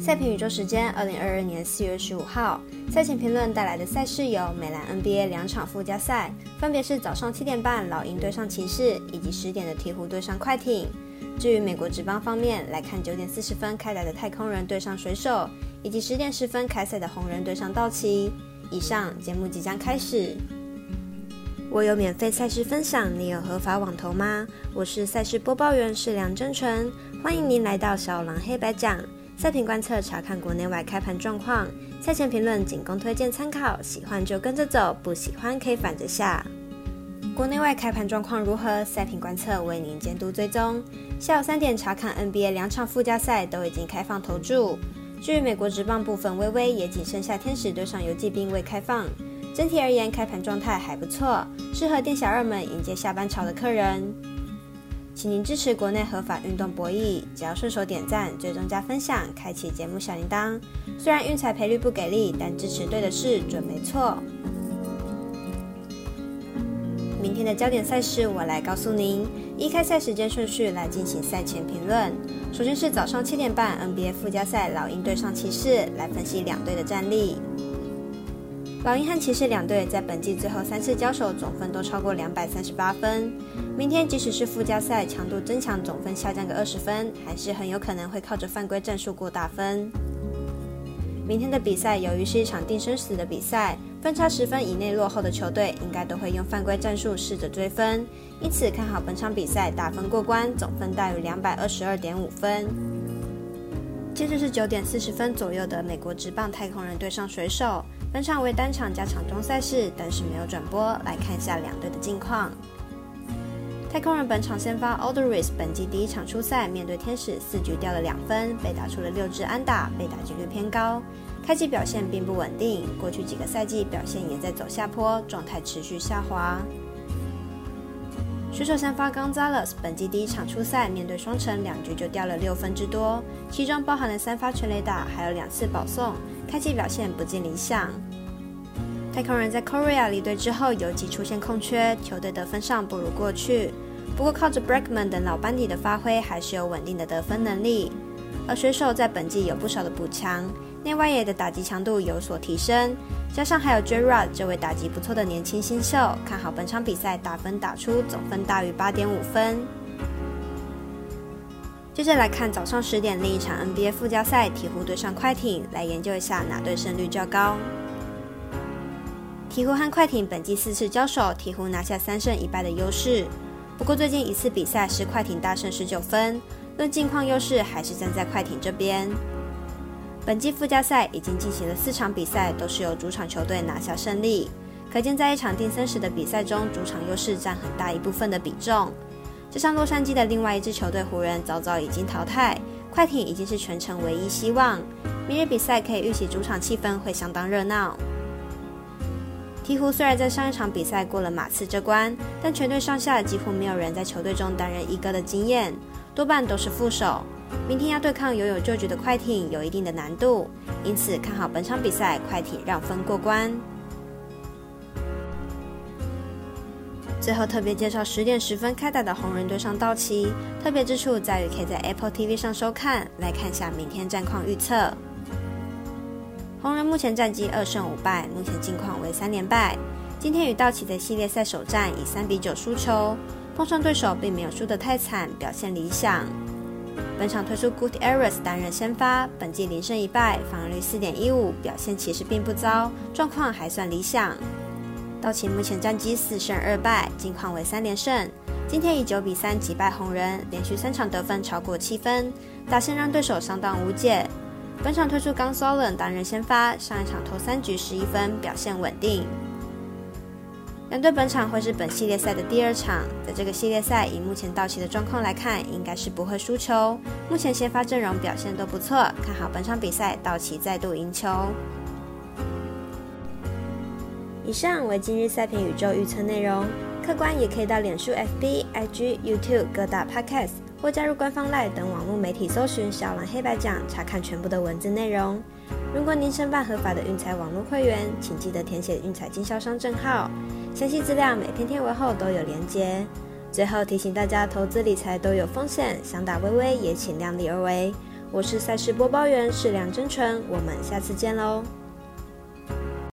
赛评宇宙时间，二零二二年四月十五号，赛前评论带来的赛事有美兰 NBA 两场附加赛，分别是早上七点半老鹰对上骑士，以及十点的鹈鹕对上快艇。至于美国职棒方面，来看九点四十分开打的太空人对上水手，以及十点十分开赛的红人对上道奇。以上节目即将开始。我有免费赛事分享，你有合法网投吗？我是赛事播报员是梁真纯，欢迎您来到小狼黑白讲。赛评观测，查看国内外开盘状况。赛前评论仅供推荐参考，喜欢就跟着走，不喜欢可以反着下。国内外开盘状况如何？赛评观测为您监督追踪。下午三点查看 NBA 两场附加赛都已经开放投注。至于美国职棒部分，微微也仅剩下天使对上游击兵未开放。整体而言，开盘状态还不错，适合店小二们迎接下班潮的客人。请您支持国内合法运动博弈，只要顺手点赞、追踪加分享、开启节目小铃铛。虽然运彩赔率不给力，但支持对的事准没错。明天的焦点赛事，我来告诉您。依开赛时间顺序来进行赛前评论。首先是早上七点半 NBA 附加赛，老鹰对上骑士，来分析两队的战力。老鹰和骑士两队在本季最后三次交手总分都超过两百三十八分。明天即使是附加赛强度增强，总分下降个二十分，还是很有可能会靠着犯规战术过大分。明天的比赛由于是一场定生死的比赛，分差十分以内落后的球队应该都会用犯规战术试着追分，因此看好本场比赛打分过关，总分大于两百二十二点五分。接着是九点四十分左右的美国职棒太空人对上水手。本场为单场加场中赛事，但是没有转播。来看一下两队的近况。太空人本场先发 o l d e r i s 本季第一场出赛，面对天使四局掉了两分，被打出了六支安打，被打击率偏高。开季表现并不稳定，过去几个赛季表现也在走下坡，状态持续下滑。水手三发 Gonzalez 本季第一场出赛，面对双城两局就掉了六分之多，其中包含了三发全垒打，还有两次保送。开季表现不尽理想。太空人在 Korea 离队之后，游击出现空缺，球队得分上不如过去。不过靠着 Brackman 等老班底的发挥，还是有稳定的得分能力。而水手在本季有不少的补强，内外野的打击强度有所提升，加上还有 Jarrod 这位打击不错的年轻新秀，看好本场比赛打分打出总分大于八点五分。接着来看早上十点另一场 NBA 附加赛，鹈鹕对上快艇，来研究一下哪队胜率较高。鹈鹕和快艇本季四次交手，鹈鹕拿下三胜一败的优势。不过最近一次比赛是快艇大胜十九分，论近况优势还是站在快艇这边。本季附加赛已经进行了四场比赛，都是由主场球队拿下胜利，可见在一场定生死的比赛中，主场优势占很大一部分的比重。加上洛杉矶的另外一支球队湖人早早已经淘汰，快艇已经是全城唯一希望。明日比赛可以预期主场气氛会相当热闹。鹈鹕虽然在上一场比赛过了马刺这关，但全队上下几乎没有人在球队中担任一哥的经验，多半都是副手。明天要对抗拥有旧局的快艇有一定的难度，因此看好本场比赛快艇让分过关。最后特别介绍十点十分开打的红人对上道奇，特别之处在于可以在 Apple TV 上收看。来看下明天战况预测。红人目前战绩二胜五败，目前近况为三连败。今天与道奇的系列赛首战以三比九输球，碰上对手并没有输得太惨，表现理想。本场推出 Good Aris 担任先发，本季零胜一败，防御率四点一五，表现其实并不糟，状况还算理想。道奇目前战绩四胜二败，近况为三连胜。今天以九比三击败红人，连续三场得分超过七分，打线让对手相当无解。本场推出 g o n s o l e n 担任先发，上一场投三局十一分，表现稳定。两队本场会是本系列赛的第二场，在这个系列赛以目前道奇的状况来看，应该是不会输球。目前先发阵容表现都不错，看好本场比赛道奇再度赢球。以上为今日赛评宇宙预测内容，客官也可以到脸书、FB、IG、YouTube 各大 Podcast 或加入官方 Line 等网络媒体搜寻“小蓝黑白讲”，查看全部的文字内容。如果您申办合法的运彩网络会员，请记得填写运彩经销商证号，详细资料每天天文后都有连接。最后提醒大家，投资理财都有风险，想打微微也请量力而为。我是赛事播报员是梁真纯，我们下次见喽。